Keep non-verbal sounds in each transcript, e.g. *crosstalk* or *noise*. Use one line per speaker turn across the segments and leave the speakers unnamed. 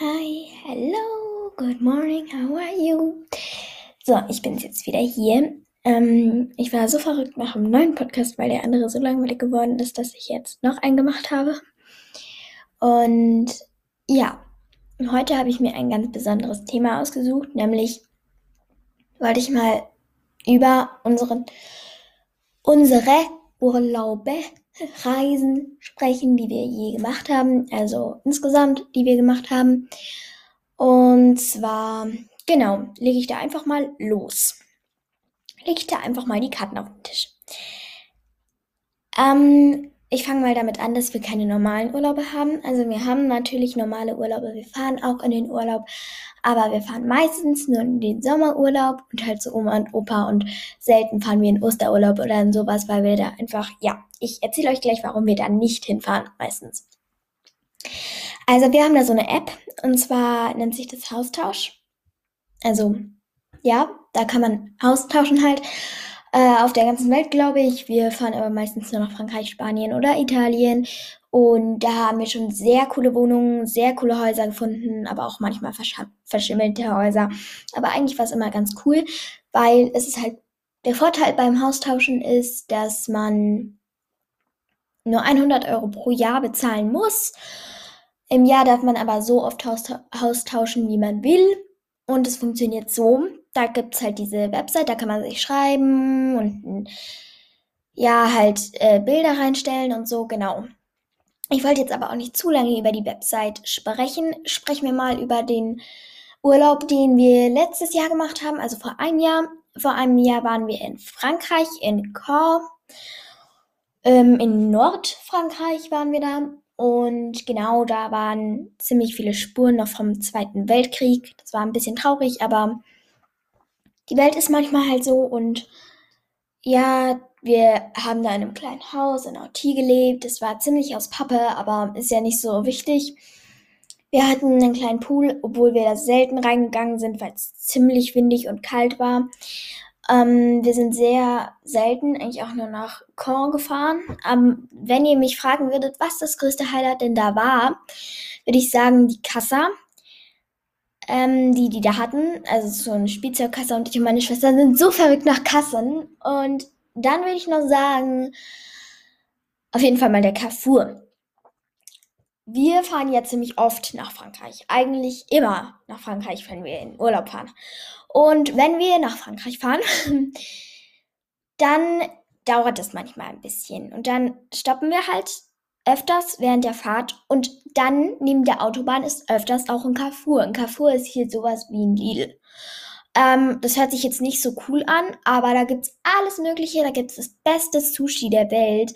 Hi, hello, good morning, how are you? So, ich bin jetzt wieder hier. Ähm, ich war so verrückt nach dem neuen Podcast, weil der andere so langweilig geworden ist, dass ich jetzt noch einen gemacht habe. Und ja, heute habe ich mir ein ganz besonderes Thema ausgesucht, nämlich wollte ich mal über unsere, unsere Urlaube Reisen sprechen, die wir je gemacht haben, also insgesamt, die wir gemacht haben. Und zwar, genau, lege ich da einfach mal los. Lege ich da einfach mal die Karten auf den Tisch. Ähm, ich fange mal damit an, dass wir keine normalen Urlaube haben. Also wir haben natürlich normale Urlaube. Wir fahren auch in den Urlaub, aber wir fahren meistens nur in den Sommerurlaub und halt zu Oma und Opa und selten fahren wir in Osterurlaub oder in sowas, weil wir da einfach, ja, ich erzähle euch gleich, warum wir da nicht hinfahren meistens. Also wir haben da so eine App und zwar nennt sich das Haustausch. Also ja, da kann man austauschen halt äh, auf der ganzen Welt, glaube ich. Wir fahren aber meistens nur nach Frankreich, Spanien oder Italien. Und da haben wir schon sehr coole Wohnungen, sehr coole Häuser gefunden, aber auch manchmal versch verschimmelte Häuser. Aber eigentlich war es immer ganz cool, weil es ist halt, der Vorteil beim Haustauschen ist, dass man nur 100 Euro pro Jahr bezahlen muss. Im Jahr darf man aber so oft haustauschen, wie man will. Und es funktioniert so. Da gibt es halt diese Website, da kann man sich schreiben und ja, halt äh, Bilder reinstellen und so, genau. Ich wollte jetzt aber auch nicht zu lange über die Website sprechen. Sprechen wir mal über den Urlaub, den wir letztes Jahr gemacht haben, also vor einem Jahr. Vor einem Jahr waren wir in Frankreich, in Caen. Ähm, in Nordfrankreich waren wir da. Und genau da waren ziemlich viele Spuren noch vom Zweiten Weltkrieg. Das war ein bisschen traurig, aber die Welt ist manchmal halt so. Und ja, wir haben da in einem kleinen Haus in Auti gelebt. Es war ziemlich aus Pappe, aber ist ja nicht so wichtig. Wir hatten einen kleinen Pool, obwohl wir da selten reingegangen sind, weil es ziemlich windig und kalt war. Ähm, wir sind sehr selten eigentlich auch nur nach Caen gefahren. Ähm, wenn ihr mich fragen würdet, was das größte Highlight denn da war, würde ich sagen, die Kassa. Ähm, die, die da hatten, also so eine Spielzeugkasse und ich und meine Schwester sind so verrückt nach Kassen. Und dann würde ich noch sagen, auf jeden Fall mal der Carrefour. Wir fahren ja ziemlich oft nach Frankreich. Eigentlich immer nach Frankreich, wenn wir in Urlaub fahren. Und wenn wir nach Frankreich fahren, *laughs* dann dauert es manchmal ein bisschen. Und dann stoppen wir halt öfters während der Fahrt. Und dann neben der Autobahn ist öfters auch ein Carrefour. Ein Carrefour ist hier sowas wie ein Lidl. Ähm, das hört sich jetzt nicht so cool an, aber da gibt es alles Mögliche. Da gibt es das beste Sushi der Welt.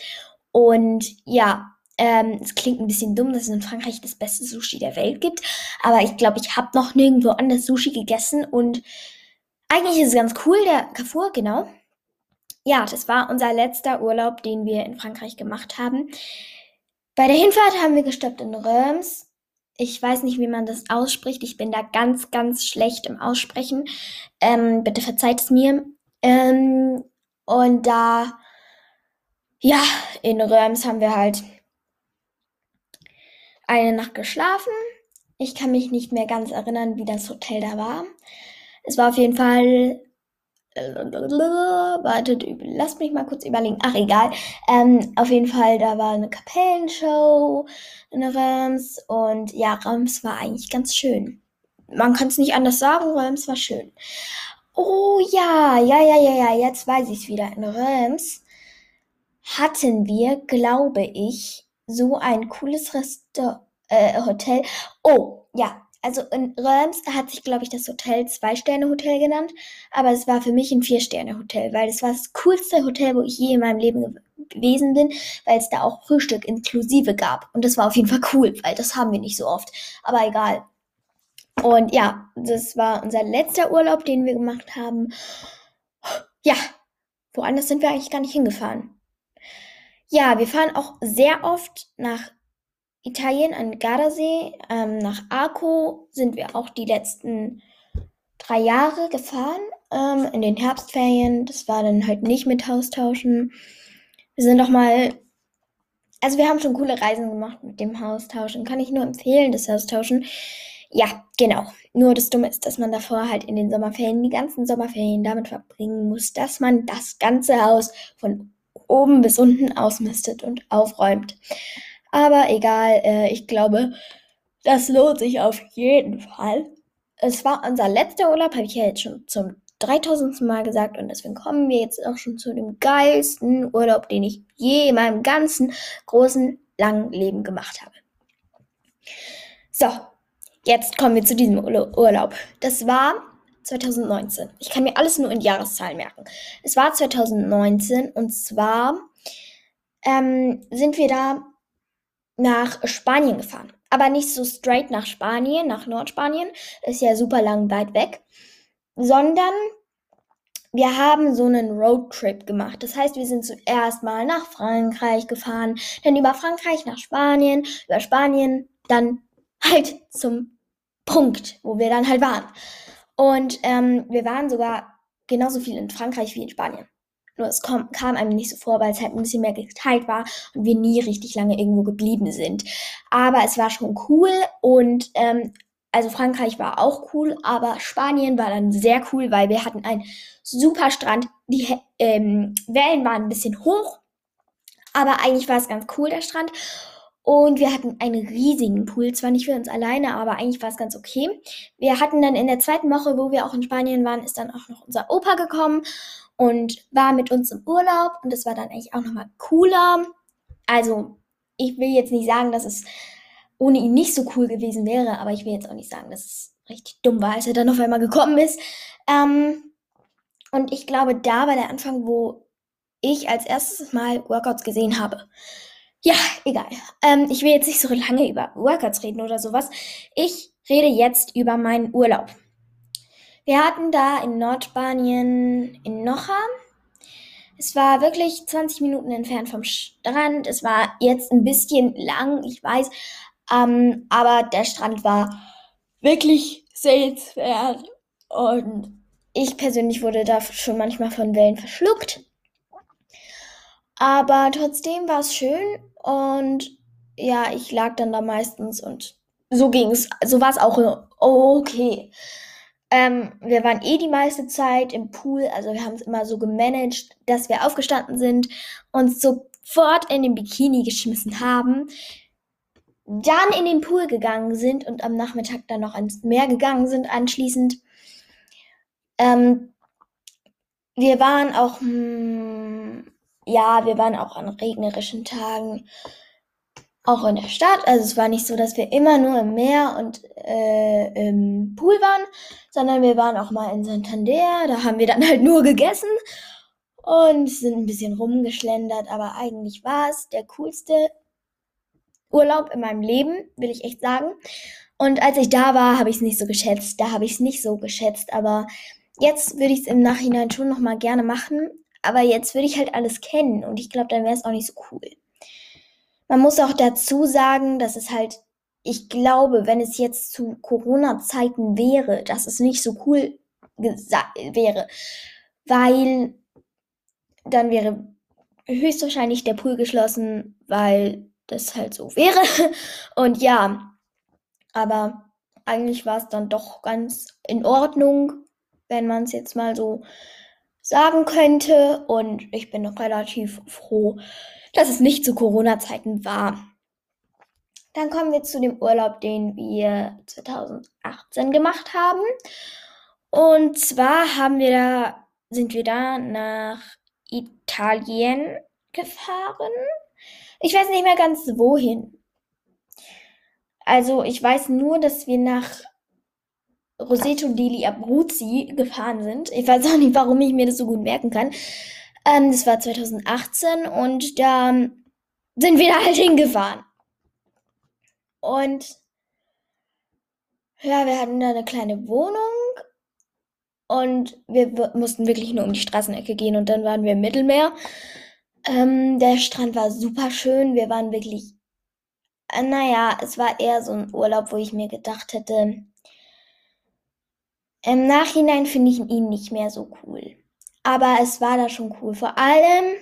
Und ja, ähm, es klingt ein bisschen dumm, dass es in Frankreich das beste Sushi der Welt gibt, aber ich glaube, ich habe noch nirgendwo anders Sushi gegessen und eigentlich ist es ganz cool, der Carrefour, genau. Ja, das war unser letzter Urlaub, den wir in Frankreich gemacht haben. Bei der Hinfahrt haben wir gestoppt in Reims. Ich weiß nicht, wie man das ausspricht. Ich bin da ganz, ganz schlecht im Aussprechen. Ähm, bitte verzeiht es mir. Ähm, und da, ja, in Reims haben wir halt eine Nacht geschlafen. Ich kann mich nicht mehr ganz erinnern, wie das Hotel da war. Es war auf jeden Fall. Wartet, lasst mich mal kurz überlegen. Ach, egal. Ähm, auf jeden Fall, da war eine Kapellenshow in Reims. Und ja, Reims war eigentlich ganz schön. Man kann es nicht anders sagen, Reims war schön. Oh ja, ja, ja, ja, ja, jetzt weiß ich es wieder. In Reims hatten wir, glaube ich, so ein cooles Restaurant äh, Hotel. Oh, ja. Also in Reims hat sich, glaube ich, das Hotel Zwei-Sterne-Hotel genannt. Aber es war für mich ein Vier-Sterne-Hotel, weil es war das coolste Hotel, wo ich je in meinem Leben gewesen bin, weil es da auch Frühstück inklusive gab. Und das war auf jeden Fall cool, weil das haben wir nicht so oft. Aber egal. Und ja, das war unser letzter Urlaub, den wir gemacht haben. Ja, woanders sind wir eigentlich gar nicht hingefahren. Ja, wir fahren auch sehr oft nach Italien an Gardasee. Ähm, nach Arco sind wir auch die letzten drei Jahre gefahren. Ähm, in den Herbstferien. Das war dann halt nicht mit Haustauschen. Wir sind doch mal. Also wir haben schon coole Reisen gemacht mit dem Haustauschen. Kann ich nur empfehlen, das Haustauschen. Ja, genau. Nur das Dumme ist, dass man davor halt in den Sommerferien, die ganzen Sommerferien damit verbringen muss, dass man das ganze Haus von oben bis unten ausmistet und aufräumt. Aber egal, äh, ich glaube, das lohnt sich auf jeden Fall. Es war unser letzter Urlaub, habe ich ja jetzt schon zum 3000. Mal gesagt und deswegen kommen wir jetzt auch schon zu dem geilsten Urlaub, den ich je in meinem ganzen großen, langen Leben gemacht habe. So, jetzt kommen wir zu diesem Urlaub. Das war 2019. Ich kann mir alles nur in Jahreszahlen merken. Es war 2019 und zwar ähm, sind wir da nach Spanien gefahren. Aber nicht so straight nach Spanien, nach Nordspanien. Ist ja super lang weit weg. Sondern wir haben so einen Roadtrip gemacht. Das heißt, wir sind zuerst mal nach Frankreich gefahren, dann über Frankreich nach Spanien, über Spanien dann halt zum Punkt, wo wir dann halt waren. Und ähm, wir waren sogar genauso viel in Frankreich wie in Spanien. Nur es kam, kam einem nicht so vor, weil es halt ein bisschen mehr geteilt war und wir nie richtig lange irgendwo geblieben sind. Aber es war schon cool und ähm, also Frankreich war auch cool, aber Spanien war dann sehr cool, weil wir hatten einen super Strand. Die ähm, Wellen waren ein bisschen hoch, aber eigentlich war es ganz cool, der Strand. Und wir hatten einen riesigen Pool, zwar nicht für uns alleine, aber eigentlich war es ganz okay. Wir hatten dann in der zweiten Woche, wo wir auch in Spanien waren, ist dann auch noch unser Opa gekommen und war mit uns im Urlaub und das war dann eigentlich auch nochmal cooler. Also, ich will jetzt nicht sagen, dass es ohne ihn nicht so cool gewesen wäre, aber ich will jetzt auch nicht sagen, dass es richtig dumm war, als er dann auf einmal gekommen ist. Ähm, und ich glaube, da war der Anfang, wo ich als erstes Mal Workouts gesehen habe. Ja, egal. Ähm, ich will jetzt nicht so lange über Workouts reden oder sowas. Ich rede jetzt über meinen Urlaub. Wir hatten da in Nordspanien in Nocha. Es war wirklich 20 Minuten entfernt vom Strand. Es war jetzt ein bisschen lang, ich weiß. Ähm, aber der Strand war wirklich sehenswert. Und ich persönlich wurde da schon manchmal von Wellen verschluckt. Aber trotzdem war es schön und ja, ich lag dann da meistens und so ging's. So war es auch okay. Ähm, wir waren eh die meiste Zeit im Pool, also wir haben es immer so gemanagt, dass wir aufgestanden sind, uns sofort in den Bikini geschmissen haben, dann in den Pool gegangen sind und am Nachmittag dann noch ans Meer gegangen sind anschließend. Ähm, wir waren auch hm, ja, wir waren auch an regnerischen Tagen auch in der Stadt. Also es war nicht so, dass wir immer nur im Meer und äh, im Pool waren, sondern wir waren auch mal in Santander. Da haben wir dann halt nur gegessen und sind ein bisschen rumgeschlendert. Aber eigentlich war es der coolste Urlaub in meinem Leben, will ich echt sagen. Und als ich da war, habe ich es nicht so geschätzt. Da habe ich es nicht so geschätzt. Aber jetzt würde ich es im Nachhinein schon noch mal gerne machen. Aber jetzt würde ich halt alles kennen und ich glaube, dann wäre es auch nicht so cool. Man muss auch dazu sagen, dass es halt, ich glaube, wenn es jetzt zu Corona-Zeiten wäre, dass es nicht so cool wäre, weil dann wäre höchstwahrscheinlich der Pool geschlossen, weil das halt so wäre. *laughs* Und ja, aber eigentlich war es dann doch ganz in Ordnung, wenn man es jetzt mal so sagen könnte. Und ich bin noch relativ froh, dass es nicht zu Corona-Zeiten war. Dann kommen wir zu dem Urlaub, den wir 2018 gemacht haben. Und zwar haben wir da, sind wir da nach Italien gefahren. Ich weiß nicht mehr ganz wohin. Also ich weiß nur, dass wir nach Roseto degli Abruzzi gefahren sind. Ich weiß auch nicht, warum ich mir das so gut merken kann. Ähm, das war 2018 und da sind wir da halt hingefahren. Und ja, wir hatten da eine kleine Wohnung und wir mussten wirklich nur um die Straßenecke gehen und dann waren wir im Mittelmeer. Ähm, der Strand war super schön. Wir waren wirklich, äh, naja, es war eher so ein Urlaub, wo ich mir gedacht hätte, im Nachhinein finde ich ihn nicht mehr so cool. Aber es war da schon cool. Vor allem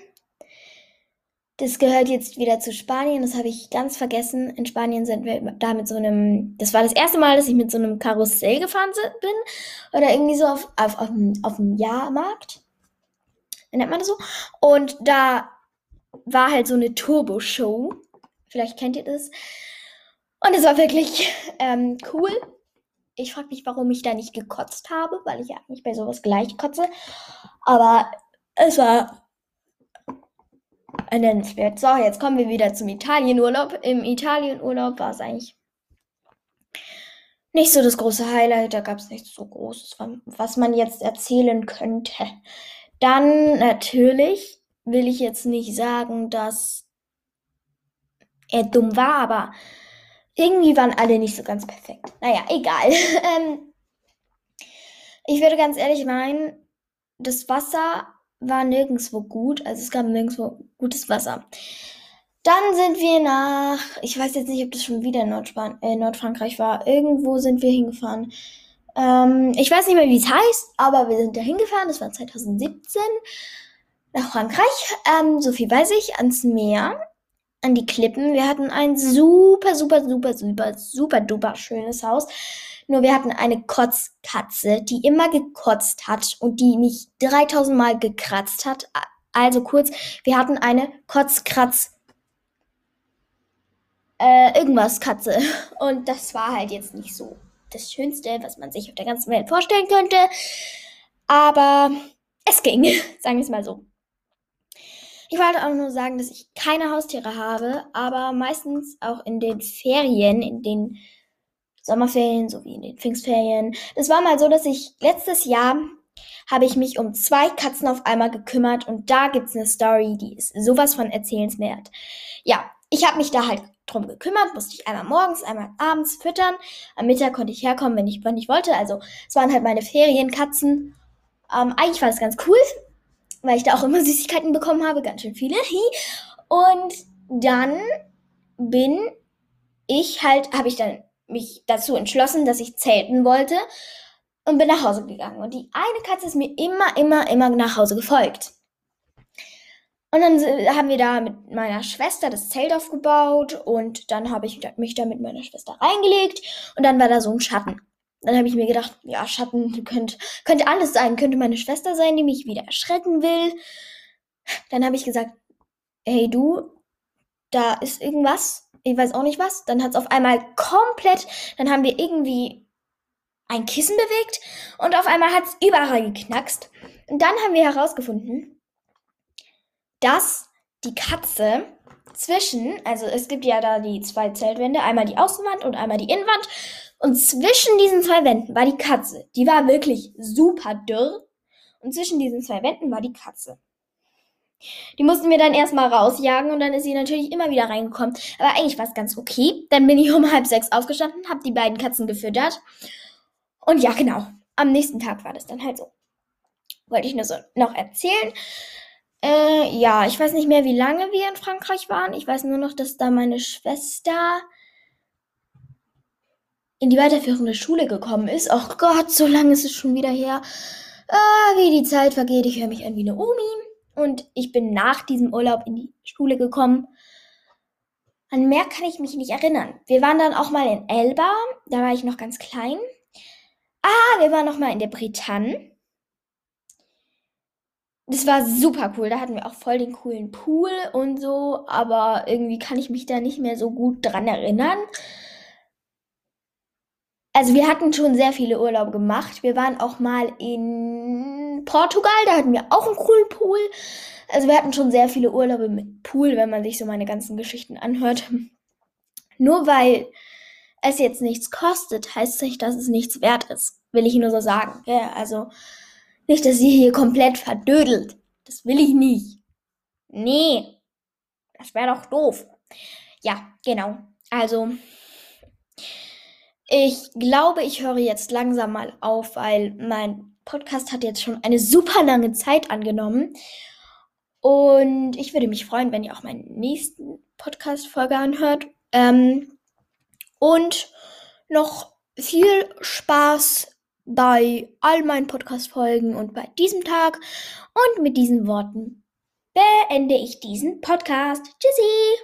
das gehört jetzt wieder zu Spanien. Das habe ich ganz vergessen. In Spanien sind wir da mit so einem. Das war das erste Mal, dass ich mit so einem Karussell gefahren bin. Oder irgendwie so auf, auf, auf, auf dem Jahrmarkt. Nennt man das so. Und da war halt so eine Turbo-Show. Vielleicht kennt ihr das. Und es war wirklich ähm, cool. Ich frage mich, warum ich da nicht gekotzt habe, weil ich ja eigentlich bei sowas gleich kotze. Aber es war nennenswert. So, jetzt kommen wir wieder zum Italienurlaub. Im Italienurlaub war es eigentlich nicht so das große Highlight. Da gab es nichts so Großes, was man jetzt erzählen könnte. Dann natürlich will ich jetzt nicht sagen, dass er dumm war, aber irgendwie waren alle nicht so ganz perfekt. Naja, egal. *laughs* ähm, ich würde ganz ehrlich meinen, das Wasser war nirgendwo gut. Also es gab nirgendwo gutes Wasser. Dann sind wir nach, ich weiß jetzt nicht, ob das schon wieder Nordspan äh, Nordfrankreich war. Irgendwo sind wir hingefahren. Ähm, ich weiß nicht mehr, wie es heißt, aber wir sind da hingefahren. Das war 2017 nach Frankreich. Ähm, so viel weiß ich, ans Meer, an die Klippen. Wir hatten ein super, super, super, super, super duper schönes Haus. Nur wir hatten eine Kotzkatze, die immer gekotzt hat und die mich 3000 Mal gekratzt hat. Also kurz, wir hatten eine Kotzkratz äh, irgendwas Katze. *laughs* Und das war halt jetzt nicht so das Schönste, was man sich auf der ganzen Welt vorstellen könnte. Aber es ging, *laughs* sagen wir es mal so. Ich wollte auch nur sagen, dass ich keine Haustiere habe, aber meistens auch in den Ferien, in den Sommerferien sowie in den Pfingstferien. Es war mal so, dass ich letztes Jahr habe ich mich um zwei Katzen auf einmal gekümmert und da gibt es eine Story, die ist sowas von erzählenswert. Ja, ich habe mich da halt drum gekümmert, musste ich einmal morgens, einmal abends füttern. Am Mittag konnte ich herkommen, wenn ich, wenn ich wollte. Also es waren halt meine Ferienkatzen. Ähm, eigentlich war das ganz cool, weil ich da auch immer Süßigkeiten bekommen habe, ganz schön viele. Und dann bin ich halt, habe ich dann mich dazu entschlossen, dass ich zelten wollte und bin nach Hause gegangen. Und die eine Katze ist mir immer, immer, immer nach Hause gefolgt. Und dann haben wir da mit meiner Schwester das Zelt aufgebaut und dann habe ich mich da mit meiner Schwester reingelegt und dann war da so ein Schatten. Dann habe ich mir gedacht, ja, Schatten könnte, könnte alles sein. Könnte meine Schwester sein, die mich wieder erschrecken will. Dann habe ich gesagt, hey du, da ist irgendwas ich weiß auch nicht was. Dann hat es auf einmal komplett, dann haben wir irgendwie ein Kissen bewegt und auf einmal hat es überall geknackst. Und dann haben wir herausgefunden, dass die Katze zwischen, also es gibt ja da die zwei Zeltwände, einmal die Außenwand und einmal die Innenwand. Und zwischen diesen zwei Wänden war die Katze. Die war wirklich super dürr. Und zwischen diesen zwei Wänden war die Katze. Die mussten wir dann erstmal rausjagen und dann ist sie natürlich immer wieder reingekommen. Aber eigentlich war es ganz okay. Dann bin ich um halb sechs aufgestanden, habe die beiden Katzen gefüttert. Und ja, genau. Am nächsten Tag war das dann halt so. Wollte ich nur so noch erzählen. Äh, ja, ich weiß nicht mehr, wie lange wir in Frankreich waren. Ich weiß nur noch, dass da meine Schwester in die weiterführende Schule gekommen ist. Oh Gott, so lange ist es schon wieder her. Ah, wie die Zeit vergeht. Ich höre mich an wie eine Omi. Und ich bin nach diesem Urlaub in die Schule gekommen. An mehr kann ich mich nicht erinnern. Wir waren dann auch mal in Elba, da war ich noch ganz klein. Ah, wir waren noch mal in der Bretagne. Das war super cool. Da hatten wir auch voll den coolen Pool und so, aber irgendwie kann ich mich da nicht mehr so gut dran erinnern. Also wir hatten schon sehr viele Urlaube gemacht. Wir waren auch mal in Portugal, da hatten wir auch einen coolen Pool. Also wir hatten schon sehr viele Urlaube mit Pool, wenn man sich so meine ganzen Geschichten anhört. *laughs* Nur weil es jetzt nichts kostet, heißt nicht, dass es nichts wert ist. Will ich nur so sagen. Ja, also nicht, dass ihr hier komplett verdödelt. Das will ich nicht. Nee. Das wäre doch doof. Ja, genau. Also ich glaube, ich höre jetzt langsam mal auf, weil mein Podcast hat jetzt schon eine super lange Zeit angenommen. Und ich würde mich freuen, wenn ihr auch meinen nächsten Podcast-Folge anhört. Ähm, und noch viel Spaß bei all meinen Podcast-Folgen und bei diesem Tag. Und mit diesen Worten beende ich diesen Podcast. Tschüssi!